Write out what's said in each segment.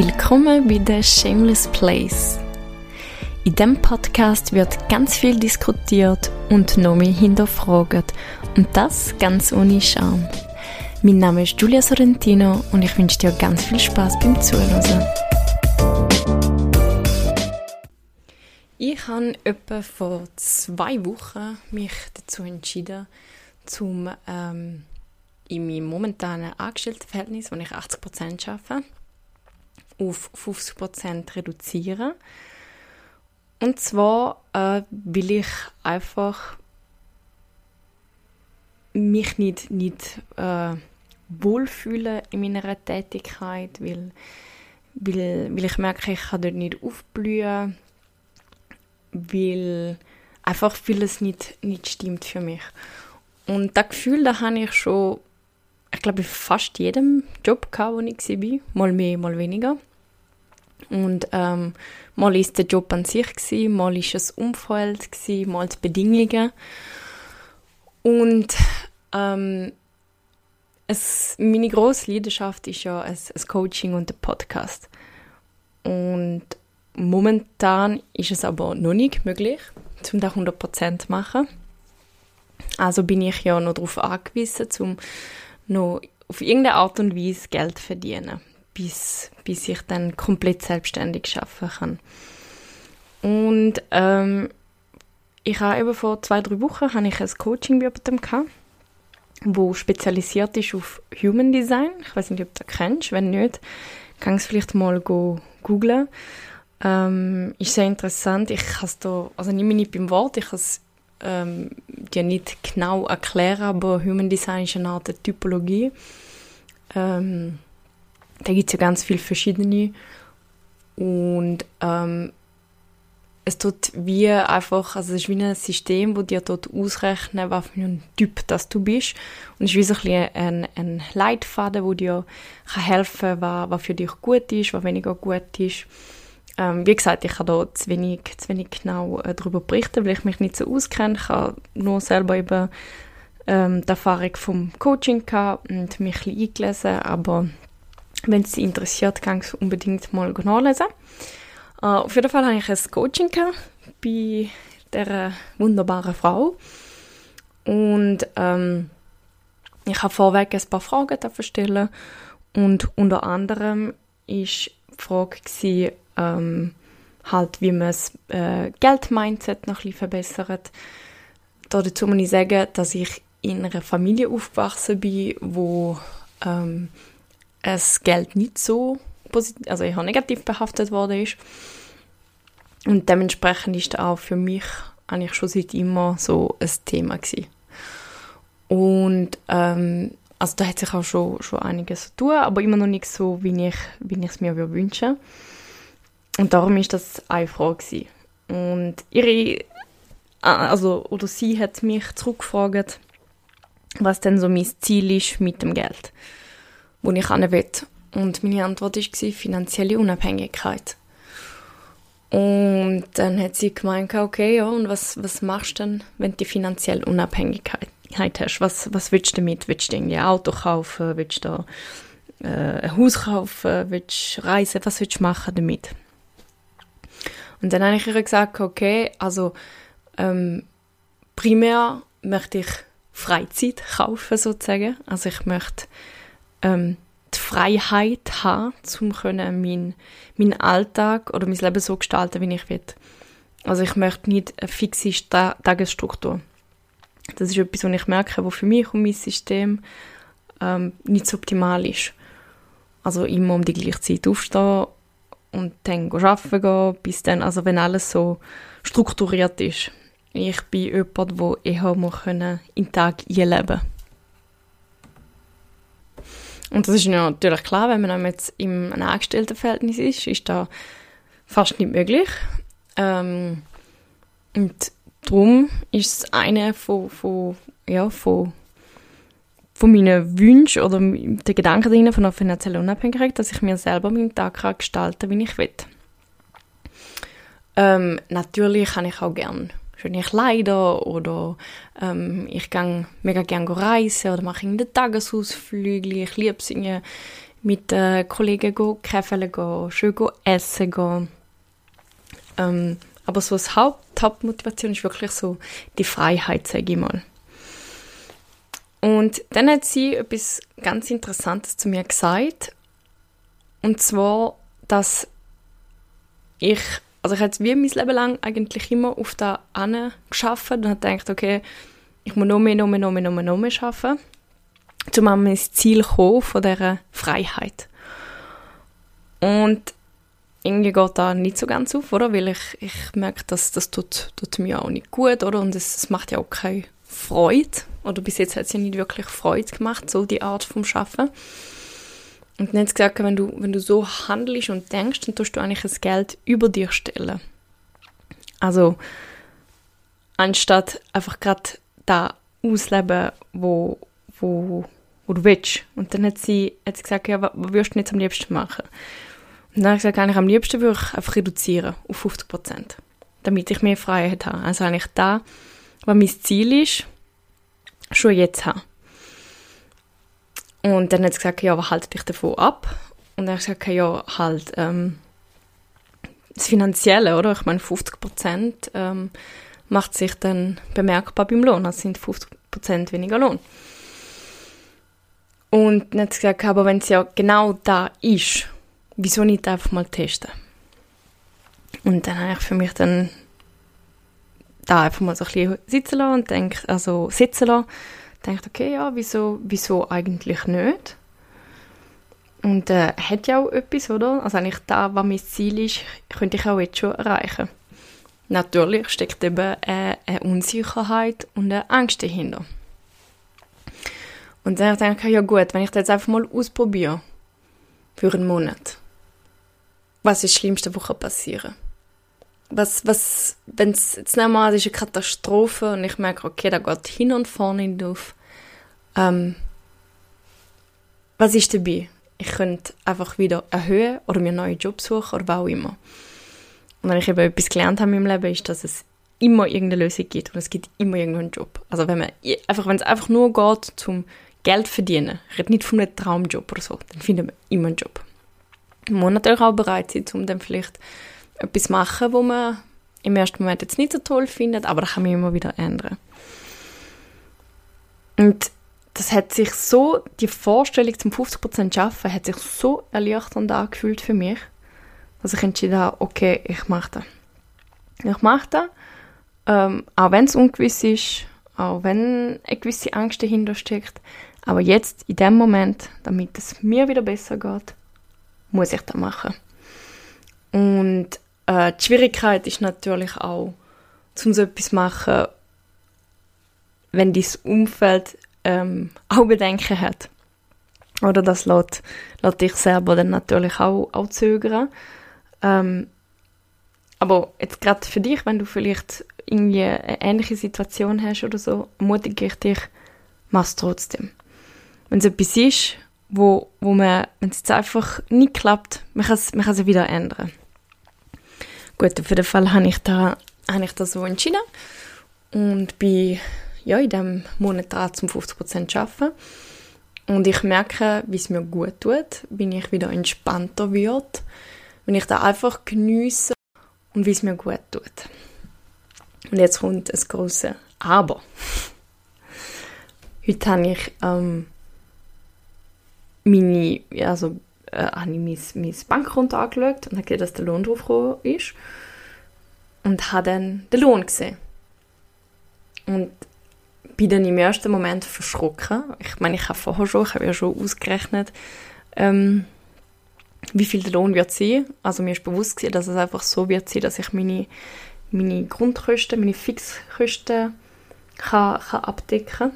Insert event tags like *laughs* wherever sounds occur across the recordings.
Willkommen bei The Shameless Place. In diesem Podcast wird ganz viel diskutiert und noch mehr hinterfragt. Und das ganz ohne Scham. Mein Name ist Giulia Sorrentino und ich wünsche dir ganz viel Spaß beim Zuhören. Ich habe etwa vor zwei Wochen mich dazu entschieden, zum ähm, in meinem momentanen Angestelltenverhältnis, wo ich 80% arbeite, auf 50% reduzieren. Und zwar äh, will ich einfach mich nicht, nicht äh, wohlfühlen in meiner Tätigkeit, weil, weil, weil ich merke, ich kann dort nicht aufblühen, weil einfach vieles nicht, nicht stimmt für mich. Und das Gefühl, da habe ich schon, ich glaube, in fast jedem Job gehabt, wo ich war, mal mehr, mal weniger. Und ähm, mal ist der Job an sich gewesen, mal ist das Umfeld gewesen, mal die Bedingungen. Und ähm, es, meine grosse Leidenschaft ist ja das Coaching und der Podcast. Und momentan ist es aber noch nicht möglich, um das 100% zu machen. Also bin ich ja noch darauf angewiesen, um noch auf irgendeine Art und Weise Geld zu verdienen bis, bis ich dann komplett selbstständig arbeiten kann. Und ähm, ich habe eben vor zwei, drei Wochen habe ich ein Coaching bei jemandem gehabt, wo spezialisiert ist auf Human Design. Ich weiß nicht, ob du das kennst. Wenn nicht, kannst du vielleicht mal go googlen. Ähm, ist sehr interessant. Ich kann es da, also nehme mich nicht beim Wort, ich kann es ähm, dir nicht genau erklären, aber Human Design ist eine Art Typologie. Ähm, da gibt es ja ganz viele verschiedene und ähm, es tut wie einfach, also es ist wie ein System, wo dir dort ausrechnet, was für ein Typ das du bist. Und es ist wie so ein, ein, ein Leitfaden, wo dir kann helfen kann, was, was für dich gut ist, was weniger gut ist. Ähm, wie gesagt, ich kann da zu wenig, zu wenig genau äh, darüber berichten, weil ich mich nicht so auskenne. Ich habe nur selber eben ähm, die Erfahrung vom Coaching gehabt und mich ein bisschen eingelesen, aber wenn es dich interessiert, kannst du unbedingt mal nachlesen. Uh, auf jeden Fall hatte ich ein Coaching bei dieser wunderbaren Frau. Und ähm, ich habe vorweg ein paar Fragen stellen. Und unter anderem war die Frage, gewesen, ähm, halt, wie man das äh, Geldmindset noch bisschen verbessert. Dazu muss ich sagen, dass ich in einer Familie aufgewachsen bin, wo ähm, das Geld nicht so positiv, also eher negativ behaftet worden ist. Und dementsprechend ist auch für mich eigentlich schon seit immer so ein Thema gewesen. Und ähm, also da hat sich auch schon, schon einiges zu tun, aber immer noch nicht so, wie ich, wie ich es mir wünsche. Und darum ist das eine Frage gewesen. Und ihre, also, oder sie hat mich zurückgefragt, was denn so mein Ziel ist mit dem Geld wo ich hin will. Und meine Antwort war finanzielle Unabhängigkeit. Und dann hat sie gemeint, okay, ja, und was, was machst du denn, wenn du die finanzielle Unabhängigkeit hast? Was, was willst du damit? Willst du ein Auto kaufen? Willst du äh, ein Haus kaufen? Willst du reisen? Was willst du machen damit? Und dann habe ich ihr gesagt, okay, also ähm, primär möchte ich Freizeit kaufen sozusagen. Also ich möchte ähm, die Freiheit haben, um können meinen mein Alltag oder mein Leben so gestalten, wie ich will. Also ich möchte nicht eine fixe Tagesstruktur. Das ist etwas, was ich merke, was für mich und mein System ähm, nicht so optimal ist. Also immer um die gleiche Zeit aufstehen und dann arbeiten gehen, bis dann, also wenn alles so strukturiert ist. Ich bin jemand, der eher in den Tag einleben kann. Und das ist natürlich klar, wenn man jetzt im Angestelltenverhältnis ist, ist das fast nicht möglich. Ähm, und darum ist es eine von, von, ja, von, von meinen Wünschen oder der Gedanken dahinter von einer finanziellen Unabhängigkeit, dass ich mir selber meinen Tag kann gestalten kann, wie ich will. Ähm, natürlich kann ich auch gerne schöne Kleider oder ähm, ich gehe mega gerne reisen oder mache einen Tagesausflüge. Ich liebe es, mit äh, Kollegen gehen, Käfeln schön gehen, essen gehen. Ähm, aber so das Haupt, Hauptmotivation ist wirklich so die Freiheit, sage ich mal. Und dann hat sie etwas ganz Interessantes zu mir gesagt. Und zwar, dass ich, also ich habe wie mein Leben lang eigentlich immer auf da geschafft und habe gedacht, okay, ich muss noch mehr, noch mehr, noch mehr, noch mehr, noch mehr arbeiten, um an mein Ziel zu kommen von dieser Freiheit. Und irgendwie geht da nicht so ganz auf, oder? Weil ich, ich merke, dass das tut, tut mir auch nicht gut, oder? Und es, es macht ja auch keine Freude. Oder bis jetzt hat es ja nicht wirklich Freude gemacht, so die Art vom Schaffen. Und dann hat sie gesagt, wenn du, wenn du so handelst und denkst, dann tust du eigentlich das Geld über dir stellen. Also, anstatt einfach gerade da ausleben, wo, wo, wo du willst. Und dann hat sie, hat sie gesagt, ja, was würdest du jetzt am liebsten machen? Und dann habe ich gesagt, eigentlich am liebsten würde ich einfach reduzieren auf 50 Prozent, damit ich mehr Freiheit habe. Also eigentlich da, was mein Ziel ist, schon jetzt haben. Und dann hat sie gesagt, ja, was haltet dich davon ab? Und dann habe ich gesagt, ja, halt ähm, das Finanzielle, oder? Ich meine, 50 Prozent ähm, macht sich dann bemerkbar beim Lohn. Das sind 50 Prozent weniger Lohn. Und dann hat sie gesagt, aber wenn es ja genau da ist, wieso nicht einfach mal testen? Und dann habe ich für mich dann da einfach mal so ein bisschen sitzen lassen und denkt, also sitzen lassen, denkt, okay, ja, wieso, wieso eigentlich nicht? Und äh, hat ja auch etwas, oder? Also eigentlich da, was mein Ziel ist, könnte ich auch jetzt schon erreichen. Natürlich steckt eben äh, eine Unsicherheit und eine Angst dahinter. Und dann denke ich, ja gut, wenn ich das jetzt einfach mal ausprobiere, für einen Monat, was ist das Schlimmste, was passieren kann? Was, was, wenn es jetzt an, es ist eine Katastrophe und ich merke, okay, da geht hin und vorne nicht auf. Ähm, was ist dabei? Ich könnte einfach wieder erhöhen oder mir einen neuen Job suchen oder was auch immer. Und wenn ich eben etwas gelernt habe in meinem Leben, ist, dass es immer irgendeine Lösung gibt und es gibt immer irgendeinen Job. Also wenn man einfach, wenn es einfach nur geht zum Geld verdienen, ich rede nicht von einem Traumjob oder so, dann findet man immer einen Job. Man muss natürlich auch bereit sein, um dann vielleicht etwas machen, wo man im ersten Moment jetzt nicht so toll findet, aber das kann man immer wieder ändern. Und das hat sich so, die Vorstellung zum 50% Arbeiten hat sich so erleichternd angefühlt für mich, dass ich entschieden habe, okay, ich mache das. Ich mache das, ähm, auch wenn es ungewiss ist, auch wenn eine gewisse Angst dahinter steckt, aber jetzt, in dem Moment, damit es mir wieder besser geht, muss ich das machen. Und äh, die Schwierigkeit ist natürlich auch, um so etwas machen, wenn dein Umfeld ähm, *laughs* auch Bedenken hat. Oder das lässt, lässt dich selber dann natürlich auch, auch zögern. Ähm, aber jetzt gerade für dich, wenn du vielleicht irgendwie eine ähnliche Situation hast oder so, ermutige ich dich, mach es trotzdem. Wenn es etwas ist, wo, wo man, wenn es jetzt einfach nicht klappt, man kann es man wieder ändern. Gut, auf jeden Fall habe ich da, habe ich das so entschieden und bin ja, in diesem Monat dran, zum 50% arbeiten. Und ich merke, wie es mir gut tut, wenn ich wieder entspannter wird, wenn ich da einfach geniesse und wie es mir gut tut. Und jetzt kommt ein grosses Aber. Heute habe ich ähm, meine, also äh, habe ich mein, mein Bankkonto angeschaut und habe gesehen, dass der Lohn draufgekommen ist. Und habe dann den Lohn gesehen. Und bin dann im ersten Moment verschrocken. Ich meine, ich habe vorher schon, ich habe ja schon ausgerechnet, ähm, wie viel der Lohn wird sein. Also mir ist bewusst gewesen, dass es einfach so wird sein, dass ich meine, meine Grundkosten, meine Fixkosten kann, kann abdecken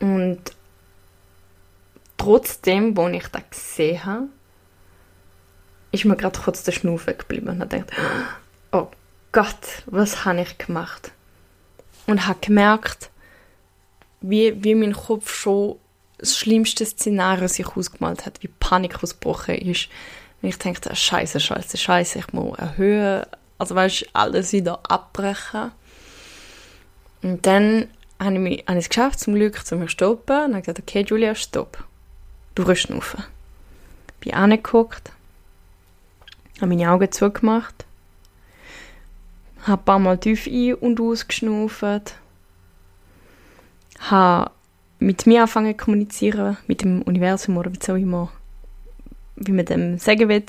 Und trotzdem, als ich das gesehen habe, ist mir gerade kurz der Schnaufen geblieben und gedacht, oh Gott, was habe ich gemacht? Und habe gemerkt, wie, wie mein Kopf schon das schlimmste Szenario sich ausgemalt hat, wie Panik ausgebrochen ist. Und ich dachte, scheiße, scheiße, scheiße, ich muss erhöhen, also weißt alles wieder abbrechen. Und dann habe ich, mich, habe ich es geschafft, zum Glück zu mir stoppen und habe gesagt, okay, Julia, stopp. Du rüst auf. bin angeguckt, habe meine Augen zugemacht, habe ein paar Mal tief ein- und ausgeschnauft, habe mit mir angefangen zu kommunizieren, mit dem Universum oder wie auch immer, wie man dem sagen will.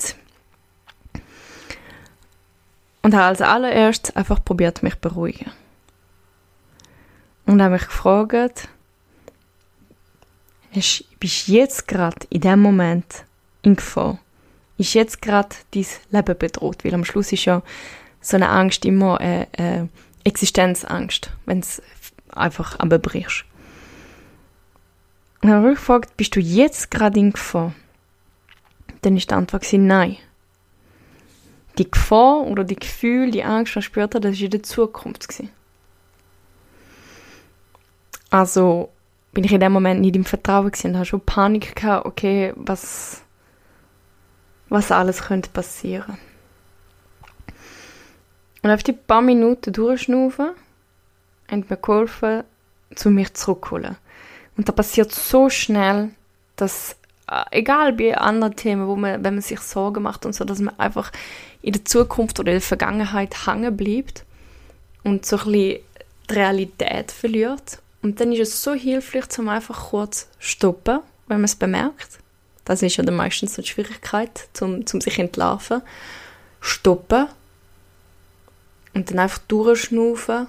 Und habe als allererstes einfach probiert, mich zu beruhigen. Und habe mich gefragt, bist jetzt gerade in dem Moment in Gefahr? Ist jetzt gerade dein Leben bedroht? Weil am Schluss ist ja so eine Angst immer eine, eine Existenzangst, wenn es einfach abbrichst. Und dann habe ich gefragt, bist du jetzt gerade in Gefahr? Dann ist die Antwort nein. Die Gefahr oder die Gefühl, die Angst, die ich spürt habe, das war in der Zukunft. Also bin ich in dem Moment nicht im Vertrauen gewesen und hatte schon Panik gehabt, okay, was, was alles könnte passieren. Und auf die paar Minuten durchschnaufen, haben mir geholfen, zu mir zurückzuholen. Und das passiert so schnell, dass, äh, egal bei anderen Themen, wo man, wenn man sich Sorgen macht und so, dass man einfach in der Zukunft oder in der Vergangenheit hängen bleibt und so ein bisschen die Realität verliert. Und dann ist es so hilfreich, um einfach kurz stoppen, wenn man es bemerkt. Das ist ja dann meistens so die Schwierigkeit, um, zum sich entlarven. Stoppen und dann einfach durchschnaufen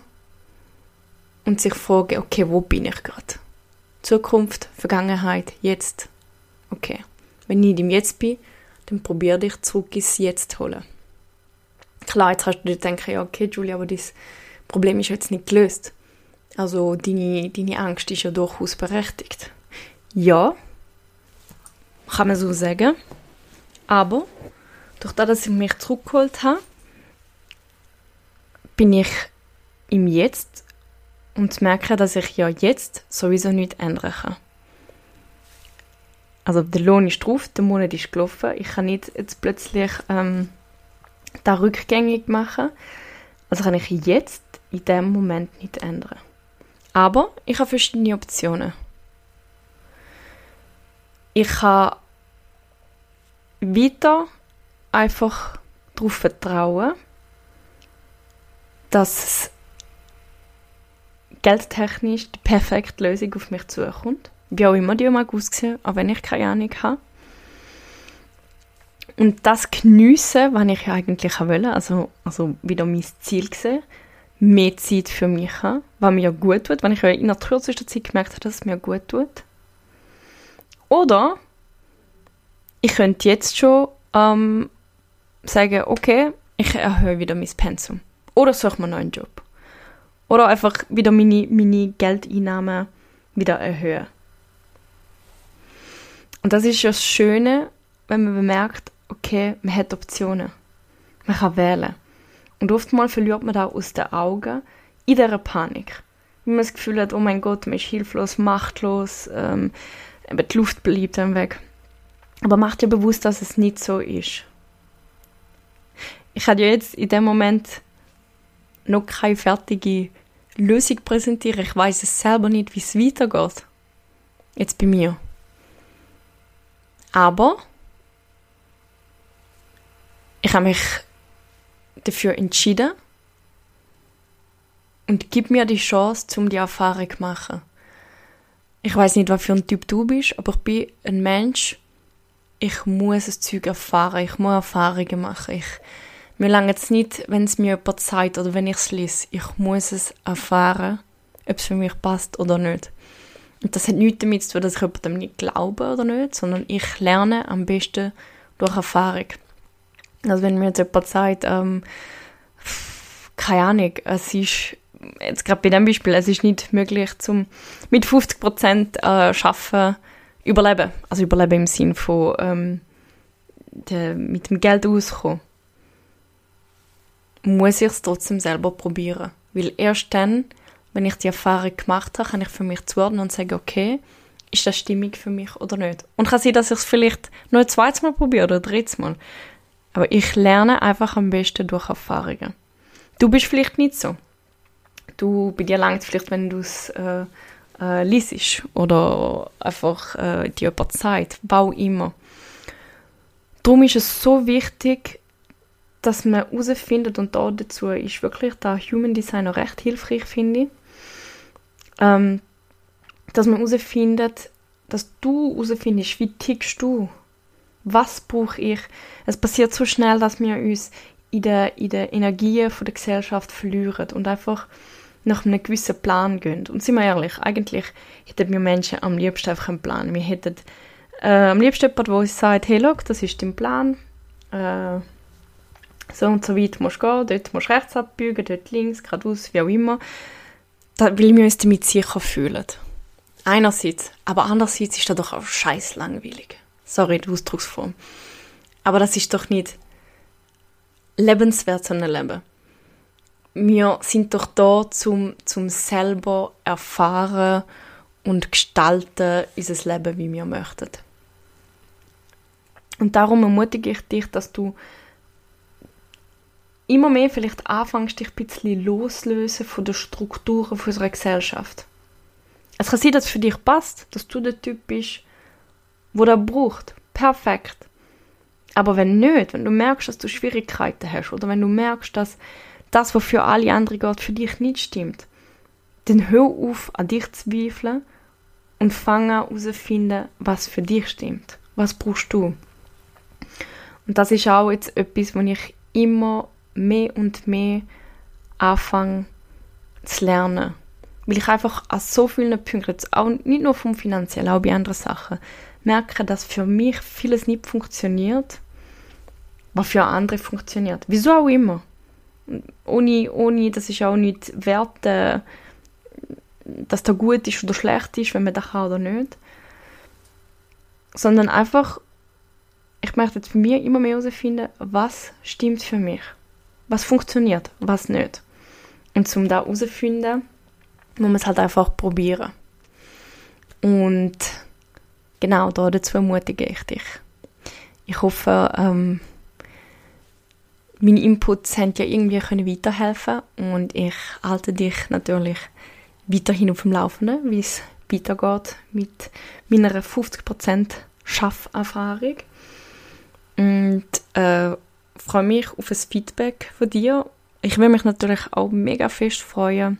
und sich fragen, okay, wo bin ich gerade? Zukunft, Vergangenheit, jetzt. Okay. Wenn ich nicht im Jetzt bin, dann probiere dich zurück ins Jetzt zu holen. Klar, jetzt hast du dir denken, ja, okay, Julia, aber das Problem ist jetzt nicht gelöst. Also deine, deine Angst ist ja durchaus berechtigt. Ja, kann man so sagen. Aber durch das, dass ich mich zurückgeholt habe, bin ich im Jetzt und merke, dass ich ja jetzt sowieso nichts ändern kann. Also der Lohn ist drauf, der Monat ist gelaufen. Ich kann nicht jetzt plötzlich ähm, da rückgängig machen. Also kann ich jetzt in dem Moment nicht ändern. Aber ich habe verschiedene Optionen. Ich kann weiter einfach darauf vertrauen, dass es geldtechnisch die perfekte Lösung auf mich zukommt. Wie auch immer die mag aussehen, auch wenn ich keine Ahnung habe. Und das geniessen, was ich eigentlich wollte, also, also wieder mein Ziel gesehen, mehr Zeit für mich haben, was mir gut tut, wenn ich in der kürzesten Zeit gemerkt habe, dass es mir gut tut. Oder ich könnte jetzt schon ähm, sagen, okay, ich erhöhe wieder mein Pensum. Oder suche mir einen neuen Job. Oder einfach wieder meine, meine Geldeinnahmen wieder erhöhen. Und das ist ja das Schöne, wenn man bemerkt, okay, man hat Optionen. Man kann wählen. Und oftmals verliert man da aus den Augen in dieser Panik. Wenn man das Gefühl hat, oh mein Gott, man ist hilflos, machtlos, ähm, die Luft bleibt einem weg. Aber macht dir bewusst, dass es nicht so ist. Ich hatte ja jetzt in dem Moment noch keine fertige Lösung präsentieren. Ich weiß es selber nicht, wie es weitergeht. Jetzt bei mir. Aber ich habe mich dafür entschieden und gib mir die Chance, um die Erfahrung zu machen. Ich weiß nicht, was für ein Typ du bist, aber ich bin ein Mensch. Ich muss das Zeug erfahren. Ich muss Erfahrungen machen. Ich mir lange es nicht, wenn es mir jemand sagt oder wenn ich es lese. Ich muss es erfahren, ob es für mich passt oder nicht. Und das hat nichts damit zu tun, dass ich jemandem nicht glaube oder nicht, sondern ich lerne am besten durch Erfahrung. Also wenn mir jetzt jemand sagt, ähm, keine Ahnung, es ist, jetzt gerade bei dem Beispiel, es ist nicht möglich, zum mit 50 Prozent äh, schaffen, überleben. Also überleben im Sinn von ähm, de, mit dem Geld auskommen muss ich es trotzdem selber probieren. Weil erst dann, wenn ich die Erfahrung gemacht habe, kann ich für mich zuordnen und sagen, okay, ist das stimmig für mich oder nicht? Und kann sein, dass ich es vielleicht noch ein zweites Mal probiere oder ein drittes Mal. Aber ich lerne einfach am besten durch Erfahrungen. Du bist vielleicht nicht so. Du, bei dir langt vielleicht, wenn du es äh, äh, liest oder einfach äh, dir jemand sagt, bau immer. darum ist es so wichtig, dass man herausfindet, und da dazu ist wirklich der Human Design auch recht hilfreich, finde ich, ähm, dass man herausfindet, dass du herausfindest, wie tickst du, was brauche ich. Es passiert so schnell, dass wir uns in der, in der Energie der Gesellschaft verlieren und einfach nach einem gewissen Plan gehen. Und sind wir ehrlich, eigentlich hätten wir Menschen am liebsten einfach einen Plan. Wir hätten äh, am liebsten jemanden, der uns sagt, hey, look, das ist dein Plan, äh, so und so weit musst du gehen, dort musst du rechts abbiegen, dort links, geradeaus, wie auch immer, da, weil wir uns damit sicher fühlen. Einerseits, aber andererseits ist das doch auch scheiß langweilig. Sorry, die Ausdrucksform. Aber das ist doch nicht lebenswert, so ein Leben. Wir sind doch da, zum, zum selber erfahren und gestalten unser Leben, wie wir möchten. Und darum ermutige ich dich, dass du immer mehr vielleicht anfängst, dich ein bisschen loslösen von den Strukturen unserer Gesellschaft. Es kann sein, dass es für dich passt, dass du der Typ bist, wo der braucht. Perfekt. Aber wenn nicht, wenn du merkst, dass du Schwierigkeiten hast oder wenn du merkst, dass das, was für alle anderen geht, für dich nicht stimmt, dann hör auf, an dich zu zweifeln und fang an herauszufinden, was für dich stimmt. Was brauchst du? Und das ist auch jetzt etwas, wo ich immer mehr und mehr anfange zu lernen. Weil ich einfach an so vielen Punkten, auch nicht nur vom Finanziellen, auch bei anderen Sachen, merke, dass für mich vieles nicht funktioniert, was für andere funktioniert. Wieso auch immer. Ohne, ohne das ist auch nicht wert, äh, dass da gut ist oder schlecht ist, wenn man das kann oder nicht. Sondern einfach, ich möchte jetzt für mich immer mehr herausfinden, was stimmt für mich was funktioniert, was nicht. Und zum da herauszufinden, muss man es halt einfach probieren. Und genau da dazu ermutige ich dich. Ich hoffe, ähm, meine Inputs haben dir irgendwie können weiterhelfen und ich halte dich natürlich weiterhin auf dem Laufenden, wie es weitergeht mit meiner 50% Schafferfahrung. Und äh, freue mich auf ein Feedback von dir. Ich würde mich natürlich auch mega fest freuen,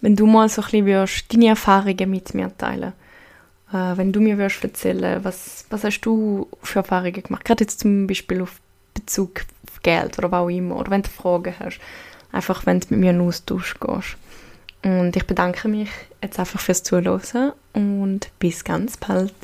wenn du mal so ein bisschen deine Erfahrungen mit mir teilen äh, Wenn du mir wirst erzählen, was, was hast du für Erfahrungen gemacht? Gerade jetzt zum Beispiel auf Bezug auf Geld oder was auch immer. Oder wenn du Fragen hast. Einfach, wenn du mit mir in Austausch gehst. Und ich bedanke mich jetzt einfach fürs Zuhören und bis ganz bald.